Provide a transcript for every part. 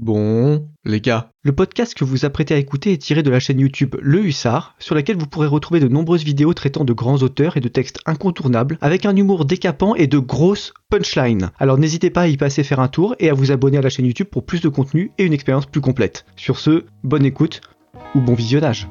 Bon, les gars, le podcast que vous apprêtez à écouter est tiré de la chaîne YouTube Le Hussard, sur laquelle vous pourrez retrouver de nombreuses vidéos traitant de grands auteurs et de textes incontournables, avec un humour décapant et de grosses punchlines. Alors n'hésitez pas à y passer faire un tour et à vous abonner à la chaîne YouTube pour plus de contenu et une expérience plus complète. Sur ce, bonne écoute ou bon visionnage.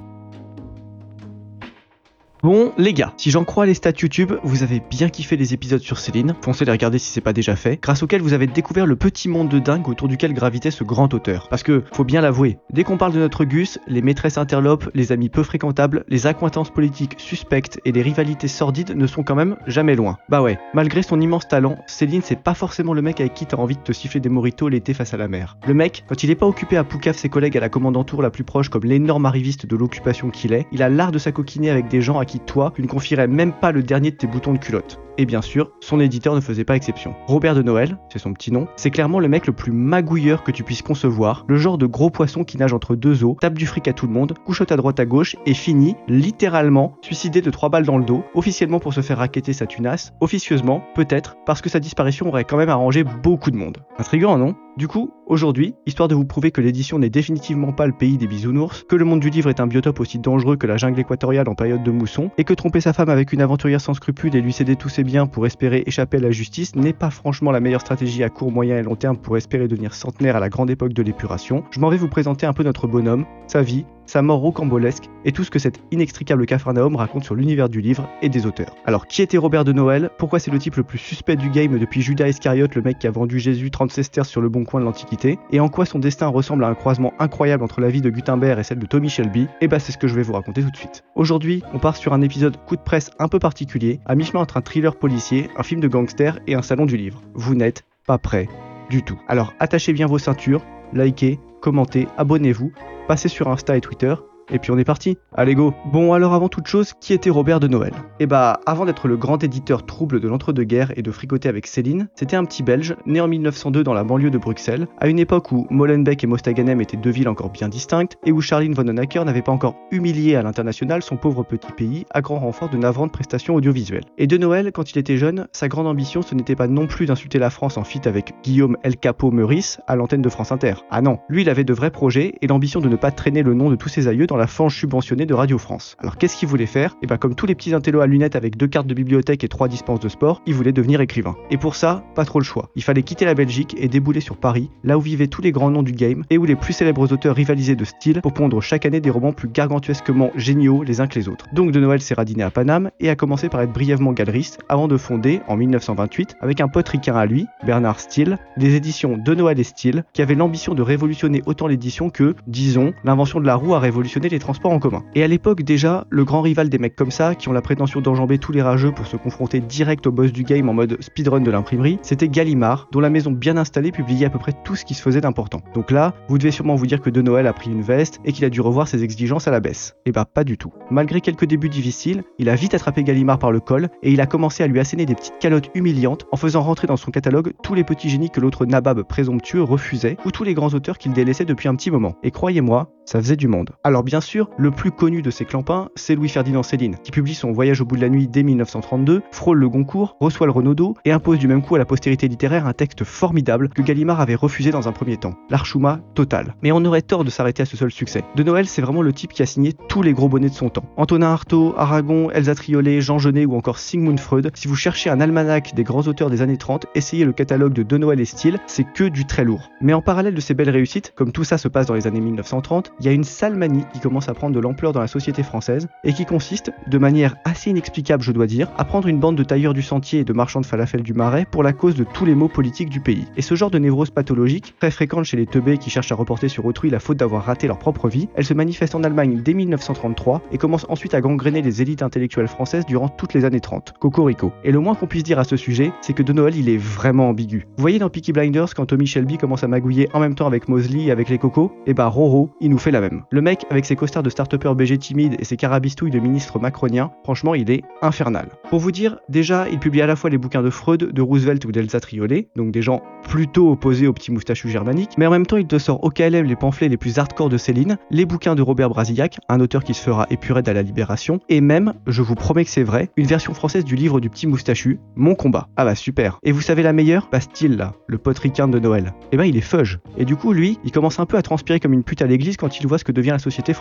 Bon, les gars, si j'en crois les stats YouTube, vous avez bien kiffé les épisodes sur Céline, foncez les regarder si c'est pas déjà fait, grâce auxquels vous avez découvert le petit monde de dingue autour duquel gravitait ce grand auteur. Parce que, faut bien l'avouer, dès qu'on parle de notre Gus, les maîtresses interlopes, les amis peu fréquentables, les accointances politiques suspectes et les rivalités sordides ne sont quand même jamais loin. Bah ouais, malgré son immense talent, Céline c'est pas forcément le mec avec qui t'as envie de te siffler des moritos l'été face à la mer. Le mec, quand il est pas occupé à poucave ses collègues à la commandantour la plus proche comme l'énorme arriviste de l'occupation qu'il est, il a l'art de s'acoquiner avec des gens à qui toi, tu ne confierais même pas le dernier de tes boutons de culotte. Et bien sûr, son éditeur ne faisait pas exception. Robert de Noël, c'est son petit nom, c'est clairement le mec le plus magouilleur que tu puisses concevoir, le genre de gros poisson qui nage entre deux eaux, tape du fric à tout le monde, couchote à droite à gauche et finit, littéralement, suicidé de trois balles dans le dos, officiellement pour se faire raqueter sa tunasse, officieusement, peut-être, parce que sa disparition aurait quand même arrangé beaucoup de monde. Intriguant, non? Du coup, aujourd'hui, histoire de vous prouver que l'édition n'est définitivement pas le pays des bisounours, que le monde du livre est un biotope aussi dangereux que la jungle équatoriale en période de mousson, et que tromper sa femme avec une aventurière sans scrupules et lui céder tous ses biens pour espérer échapper à la justice n'est pas franchement la meilleure stratégie à court, moyen et long terme pour espérer devenir centenaire à la grande époque de l'épuration, je m'en vais vous présenter un peu notre bonhomme, sa vie, sa mort rocambolesque et tout ce que cet inextricable Capharnaüm raconte sur l'univers du livre et des auteurs. Alors qui était Robert de Noël? Pourquoi c'est le type le plus suspect du game depuis Judas Iscariote, le mec qui a vendu Jésus 30 sesterces sur le bon coin de l'Antiquité Et en quoi son destin ressemble à un croisement incroyable entre la vie de Gutenberg et celle de Tommy Shelby Et bah c'est ce que je vais vous raconter tout de suite. Aujourd'hui, on part sur un épisode coup de presse un peu particulier, à mi-chemin entre un thriller policier, un film de gangster et un salon du livre. Vous n'êtes pas prêt du tout. Alors attachez bien vos ceintures, likez, commentez, abonnez-vous, passez sur Insta et Twitter, et puis on est parti. Allez go Bon alors avant toute chose, qui était Robert de Noël? Eh bah avant d'être le grand éditeur trouble de l'entre-deux-guerres et de fricoter avec Céline, c'était un petit belge, né en 1902 dans la banlieue de Bruxelles, à une époque où Molenbeek et Mostaganem étaient deux villes encore bien distinctes, et où Charline von Honecker n'avait pas encore humilié à l'international son pauvre petit pays à grand renfort de navrantes prestations audiovisuelles. Et de Noël, quand il était jeune, sa grande ambition ce n'était pas non plus d'insulter la France en fit avec Guillaume El Capo Meurice à l'antenne de France Inter. Ah non, lui il avait de vrais projets et l'ambition de ne pas traîner le nom de tous ses aïeux dans la fange subventionnée de Radio France. Alors qu'est-ce qu'il voulait faire? Et bah comme tous les petits intellos à lunettes avec deux cartes de bibliothèque et trois dispenses de sport, il voulait devenir écrivain. Et pour ça, pas trop le choix. Il fallait quitter la Belgique et débouler sur Paris, là où vivaient tous les grands noms du game et où les plus célèbres auteurs rivalisaient de style pour pondre chaque année des romans plus gargantuesquement géniaux les uns que les autres. Donc de Noël s'est radiné à Paname et a commencé par être brièvement galeriste avant de fonder, en 1928, avec un pote ricain à lui, Bernard Steele, les éditions De Noël et Steele, qui avaient l'ambition de révolutionner autant l'édition que, disons, l'invention de la roue a révolutionné les transports en commun. Et à l'époque déjà, le grand rival des mecs comme ça, qui ont la prétention d'enjamber tous les rageux pour se confronter direct au boss du game en mode speedrun de l'imprimerie, c'était Gallimard, dont la maison bien installée publiait à peu près tout ce qui se faisait d'important. Donc là, vous devez sûrement vous dire que De Noël a pris une veste et qu'il a dû revoir ses exigences à la baisse. Et bah pas du tout. Malgré quelques débuts difficiles, il a vite attrapé Gallimard par le col et il a commencé à lui asséner des petites calottes humiliantes en faisant rentrer dans son catalogue tous les petits génies que l'autre nabab présomptueux refusait ou tous les grands auteurs qu'il délaissait depuis un petit moment. Et croyez-moi, ça faisait du monde. Alors bien sûr, le plus connu de ces clampins, c'est Louis-Ferdinand Céline, qui publie son Voyage au bout de la nuit dès 1932, frôle le Goncourt, reçoit le Renaudot et impose du même coup à la postérité littéraire un texte formidable que Gallimard avait refusé dans un premier temps, l'archouma total. Mais on aurait tort de s'arrêter à ce seul succès. De Noël, c'est vraiment le type qui a signé tous les gros bonnets de son temps. Antonin Artaud, Aragon, Elsa Triolet, Jean Genet ou encore Sigmund Freud, si vous cherchez un almanach des grands auteurs des années 30, essayez le catalogue de De Noël et Style, c'est que du très lourd. Mais en parallèle de ces belles réussites, comme tout ça se passe dans les années 1930, il y a une sale manie qui commence à prendre de l'ampleur dans la société française et qui consiste, de manière assez inexplicable je dois dire, à prendre une bande de tailleurs du sentier et de marchands de falafel du marais pour la cause de tous les maux politiques du pays. Et ce genre de névrose pathologique, très fréquente chez les teubés qui cherchent à reporter sur autrui la faute d'avoir raté leur propre vie, elle se manifeste en Allemagne dès 1933 et commence ensuite à gangréner les élites intellectuelles françaises durant toutes les années 30. Cocorico. Et le moins qu'on puisse dire à ce sujet, c'est que De Noël il est vraiment ambigu. Vous voyez dans Peaky Blinders quand Tommy Shelby commence à magouiller en même temps avec Mosley et avec les cocos Et bah Roro, il nous fait la même. Le mec avec ses costards de start BG timide et ses carabistouilles de ministres macroniens, franchement, il est infernal. Pour vous dire, déjà, il publie à la fois les bouquins de Freud, de Roosevelt ou d'Elsa Triolet, donc des gens plutôt opposés au petit moustachu germanique, mais en même temps, il te sort au KLM les pamphlets les plus hardcore de Céline, les bouquins de Robert Brasillac, un auteur qui se fera épuré à la Libération, et même, je vous promets que c'est vrai, une version française du livre du petit moustachu, Mon combat. Ah bah super. Et vous savez la meilleure? Bastille là, le pote de Noël? Eh ben il est fudge. Et du coup, lui, il commence un peu à transpirer comme une pute à l'église quand il voit ce que devient la société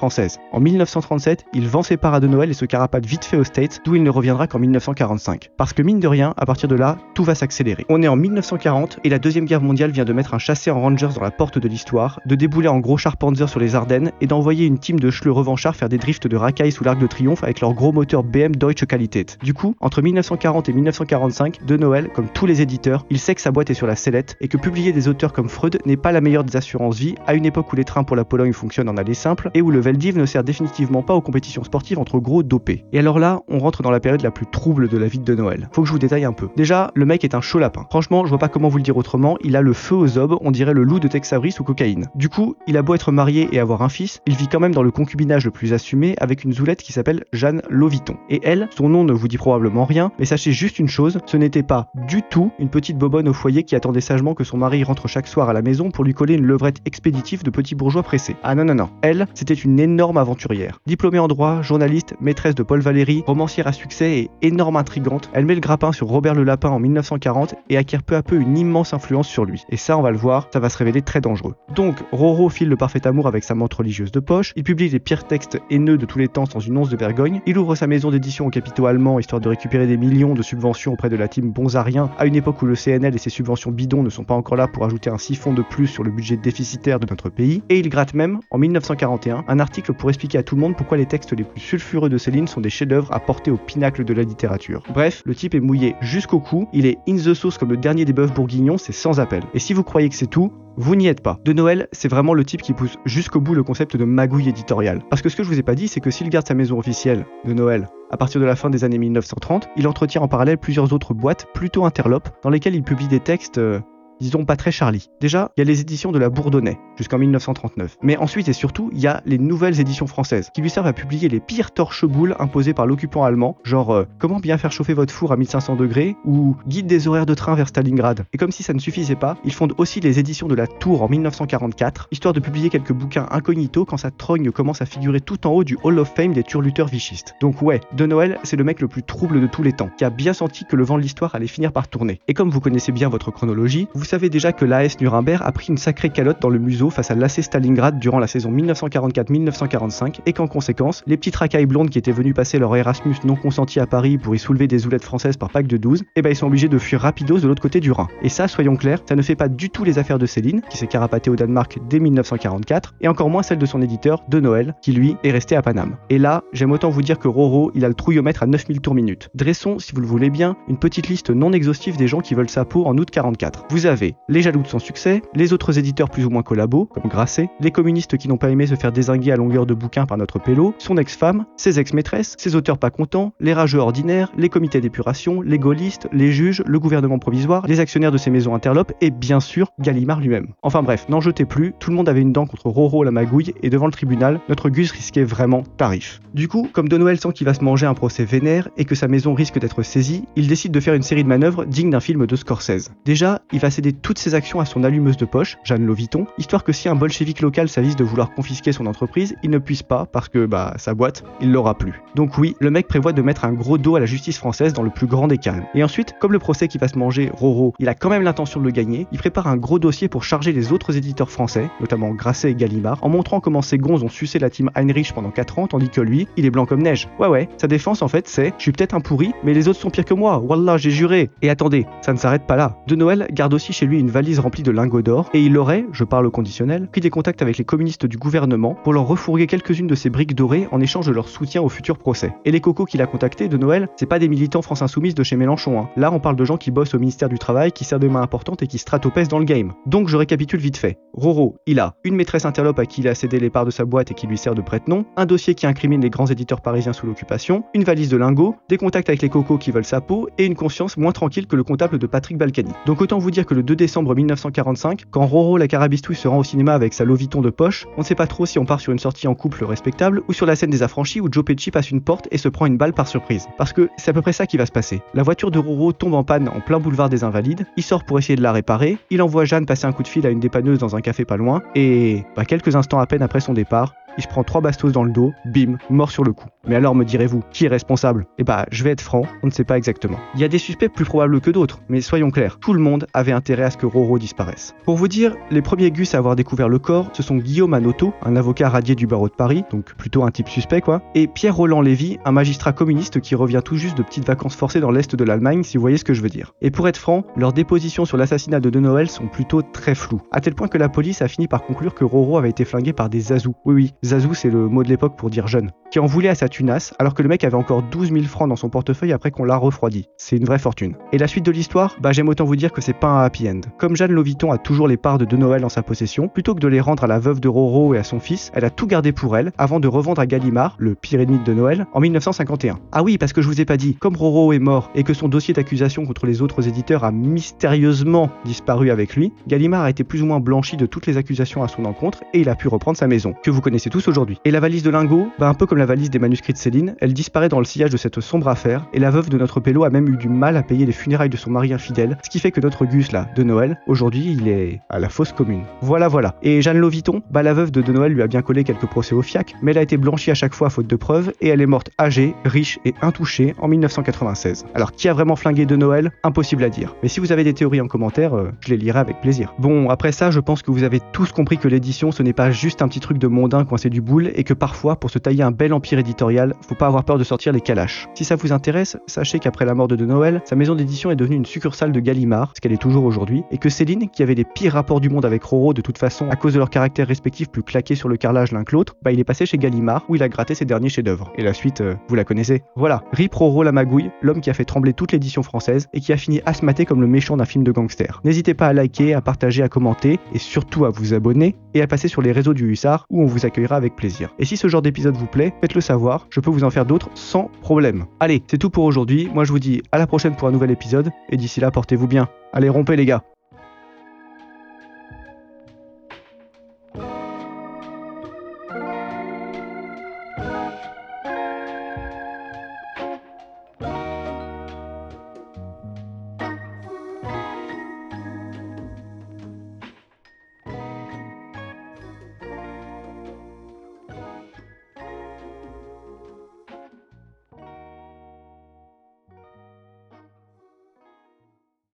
En 1937, il vend ses parts de Noël et se carapate vite fait aux States, d'où il ne reviendra qu'en 1945. Parce que mine de rien, à partir de là, tout va s'accélérer. On est en 1940 et la deuxième guerre mondiale vient de mettre un chassé en Rangers dans la porte de l'histoire, de débouler en gros char Panzer sur les Ardennes et d'envoyer une team de schleux revanchards faire des drifts de racailles sous l'arc de triomphe avec leur gros moteur BM Deutsche Qualität. Du coup, entre 1940 et 1945, de Noël, comme tous les éditeurs, il sait que sa boîte est sur la sellette et que publier des auteurs comme Freud n'est pas la meilleure des assurances vie à une époque où les trains pour la Pologne fonctionnent en aller simple et où le Veldiv ne sert définitivement pas aux compétitions sportives entre gros dopés. Et alors là, on rentre dans la période la plus trouble de la vie de Noël. Faut que je vous détaille un peu. Déjà, le mec est un chaud lapin. Franchement, je vois pas comment vous le dire autrement, il a le feu aux obes, on dirait le loup de Texabris ou cocaïne. Du coup, il a beau être marié et avoir un fils, il vit quand même dans le concubinage le plus assumé avec une zoulette qui s'appelle Jeanne Loviton. Et elle, son nom ne vous dit probablement rien, mais sachez juste une chose, ce n'était pas du tout une petite bobonne au foyer qui attendait sagement que son mari rentre chaque soir à la maison pour lui coller une levrette expéditive de petits bourgeois pressés. Ah non non non, elle, c'était énorme aventurière. Diplômée en droit, journaliste, maîtresse de Paul Valéry, romancière à succès et énorme intrigante, elle met le grappin sur Robert le Lapin en 1940 et acquiert peu à peu une immense influence sur lui. Et ça, on va le voir, ça va se révéler très dangereux. Donc, Roro file le parfait amour avec sa montre religieuse de poche, il publie les pires textes haineux de tous les temps sans une once de vergogne, il ouvre sa maison d'édition aux capitaux allemands histoire de récupérer des millions de subventions auprès de la team Bonzarien à une époque où le CNL et ses subventions bidons ne sont pas encore là pour ajouter un siphon de plus sur le budget déficitaire de notre pays, et il gratte même, en 1941, un pour expliquer à tout le monde pourquoi les textes les plus sulfureux de Céline sont des chefs-d'œuvre à porter au pinacle de la littérature. Bref, le type est mouillé jusqu'au cou, il est in the sauce comme le dernier des bœufs bourguignons, c'est sans appel. Et si vous croyez que c'est tout, vous n'y êtes pas. De Noël, c'est vraiment le type qui pousse jusqu'au bout le concept de magouille éditoriale. Parce que ce que je vous ai pas dit, c'est que s'il garde sa maison officielle de Noël à partir de la fin des années 1930, il entretient en parallèle plusieurs autres boîtes plutôt interlopes dans lesquelles il publie des textes euh, disons pas très Charlie. Déjà, il y a les éditions de la Bourdonnais, jusqu'en 1939. Mais ensuite et surtout, il y a les nouvelles éditions françaises, qui lui servent à publier les pires torches-boules imposées par l'occupant allemand, genre euh, Comment bien faire chauffer votre four à 1500 degrés? ou Guide des horaires de train vers Stalingrad. Et comme si ça ne suffisait pas, ils fondent aussi les éditions de la Tour en 1944, histoire de publier quelques bouquins incognito quand sa trogne commence à figurer tout en haut du Hall of Fame des turluteurs vichistes. Donc ouais, De Noël, c'est le mec le plus trouble de tous les temps, qui a bien senti que le vent de l'histoire allait finir par tourner. Et comme vous connaissez bien votre chronologie, savez déjà que l'AS Nuremberg a pris une sacrée calotte dans le museau face à l'AC Stalingrad durant la saison 1944-1945 et qu'en conséquence, les petites racailles blondes qui étaient venues passer leur Erasmus non consenti à Paris pour y soulever des zoulettes françaises par pack de 12, eh ben ils sont obligés de fuir rapidos de l'autre côté du Rhin. Et ça, soyons clairs, ça ne fait pas du tout les affaires de Céline, qui s'est carapatée au Danemark dès 1944, et encore moins celle de son éditeur, De Noël, qui lui est resté à Paname. Et là, j'aime autant vous dire que Roro, il a le trouillomètre à 9000 tours minute. Dressons, si vous le voulez bien, une petite liste non exhaustive des gens qui veulent sa peau en août 44. Vous avez les jaloux de son succès, les autres éditeurs plus ou moins collabos, comme Grasset, les communistes qui n'ont pas aimé se faire désinguer à longueur de bouquins par notre pélo, son ex-femme, ses ex-maîtresses, ses auteurs pas contents, les rageux ordinaires, les comités d'épuration, les gaullistes, les juges, le gouvernement provisoire, les actionnaires de ces maisons interlopes et bien sûr Gallimard lui-même. Enfin bref, n'en jetez plus, tout le monde avait une dent contre Roro la magouille et devant le tribunal, notre Gus risquait vraiment tarif. Du coup, comme De Noël sent qu'il va se manger un procès vénère et que sa maison risque d'être saisie, il décide de faire une série de manœuvres dignes d'un film de Scorsese. Déjà, il va céder toutes ses actions à son allumeuse de poche, Jeanne Loviton, histoire que si un bolchevique local s'avise de vouloir confisquer son entreprise, il ne puisse pas parce que bah sa boîte, il l'aura plus. Donc oui, le mec prévoit de mettre un gros dos à la justice française dans le plus grand des calmes. Et ensuite, comme le procès qui va se manger, Roro, il a quand même l'intention de le gagner, il prépare un gros dossier pour charger les autres éditeurs français, notamment Grasset et Gallimard, en montrant comment ces gonzes ont sucé la team Heinrich pendant 4 ans, tandis que lui, il est blanc comme neige. Ouais ouais, sa défense en fait c'est, je suis peut-être un pourri, mais les autres sont pires que moi, wallah j'ai juré. Et attendez, ça ne s'arrête pas là. De Noël garde aussi chez lui une valise remplie de lingots d'or, et il aurait, je parle au conditionnel, pris des contacts avec les communistes du gouvernement pour leur refourguer quelques-unes de ces briques dorées en échange de leur soutien au futur procès. Et les cocos qu'il a contactés de Noël, c'est pas des militants France Insoumise de chez Mélenchon. Hein. Là, on parle de gens qui bossent au ministère du Travail, qui servent des mains importantes et qui stratopèsent dans le game. Donc je récapitule vite fait. Roro, il a une maîtresse interlope à qui il a cédé les parts de sa boîte et qui lui sert de prête-nom, un dossier qui incrimine les grands éditeurs parisiens sous l'occupation, une valise de lingots, des contacts avec les cocos qui veulent sa peau et une conscience moins tranquille que le comptable de Patrick Balkany. Donc autant vous dire que le 2 décembre 1945, quand Roro la carabistouille se rend au cinéma avec sa Loviton de poche, on ne sait pas trop si on part sur une sortie en couple respectable ou sur la scène des affranchis où Joe Pesci passe une porte et se prend une balle par surprise. Parce que c'est à peu près ça qui va se passer. La voiture de Roro tombe en panne en plein boulevard des Invalides, il sort pour essayer de la réparer, il envoie Jeanne passer un coup de fil à une dépanneuse dans un café pas loin, et bah, quelques instants à peine après son départ, il se prend trois bastos dans le dos, bim, mort sur le coup. Mais alors me direz-vous, qui est responsable? Eh bah, je vais être franc, on ne sait pas exactement. Il y a des suspects plus probables que d'autres, mais soyons clairs, tout le monde avait intérêt à ce que Roro disparaisse. Pour vous dire, les premiers gus à avoir découvert le corps, ce sont Guillaume Anoto, un avocat radié du barreau de Paris, donc plutôt un type suspect quoi, et Pierre Roland Lévy, un magistrat communiste qui revient tout juste de petites vacances forcées dans l'est de l'Allemagne, si vous voyez ce que je veux dire. Et pour être franc, leurs dépositions sur l'assassinat de De Noël sont plutôt très floues, à tel point que la police a fini par conclure que Roro avait été flingué par des Zazou. Oui oui, Zazou c'est le mot de l'époque pour dire jeune, qui en voulait à sa tunasse alors que le mec avait encore 12 000 francs dans son portefeuille après qu'on l'a refroidi. C'est une vraie fortune. Et la suite de l'histoire, bah j'aime autant vous dire que c'est pas un happy end. Comme Jeanne Loviton a toujours les parts de De Noël en sa possession, plutôt que de les rendre à la veuve de Roro et à son fils, elle a tout gardé pour elle avant de revendre à Gallimard, le pire ennemi de Noël, en 1951. Ah oui, parce que je vous ai pas dit, comme Roro est mort et que son dossier d'accusation contre les autres éditeurs a mystérieusement disparu avec lui, Gallimard a été plus ou moins blanchi de toutes les accusations à son encontre et il a pu reprendre sa maison, que vous connaissez tous aujourd'hui. Et la valise de lingots, bah un peu comme la valise des manuscrits de Céline, elle disparaît dans le sillage de cette sombre affaire, et la veuve de notre pélo a même eu du mal à payer les funérailles de son mari infidèle, ce qui fait que notre Gus là, de Noël, aujourd'hui il est à la fosse commune. Voilà voilà. Et Jeanne Loviton, bah la veuve de De Noël lui a bien collé quelques procès au fiac, mais elle a été blanchie à chaque fois faute de preuves, et elle est morte âgée, riche et intouchée en 1996. Alors qui a vraiment flingué De Noël? Impossible à dire. Mais si vous avez des théories en commentaire, euh, je les lirai avec plaisir. Bon, après ça, je pense que vous avez tous compris que l'édition ce n'est pas juste un petit truc de mondain coincé du boule, et que parfois, pour se tailler un bel empire éditorial, faut pas avoir peur de sortir les calaches. Si ça vous intéresse, sachez qu'après la mort de De Noël, sa maison d'édition est devenue une succursale de Gallimard, ce qu'elle est toujours aujourd'hui, et que Céline, qui avait les pires rapports du monde avec Roro de toute façon à cause de leur caractère respectif plus claqués sur le carrelage l'un que l'autre, bah il est passé chez Gallimard où il a gratté ses derniers chefs-d'œuvre. Et la suite, euh, vous la connaissez. Voilà, Rip Roro la magouille, l'homme qui a fait trembler toute l'édition française et qui a fini asthmaté comme le méchant d'un film de gangster. N'hésitez pas à liker, à partager, à commenter et surtout à vous abonner et à passer sur les réseaux du Hussard où on vous accueillera avec plaisir. Et si ce genre d'épisode vous plaît, faites-le savoir, je peux vous en faire d'autres sans problème. Allez, c'est tout pour aujourd'hui, moi je vous dis à la prochaine pour un nouvel épisode et d'ici là portez-vous bien. Allez, rompez les gars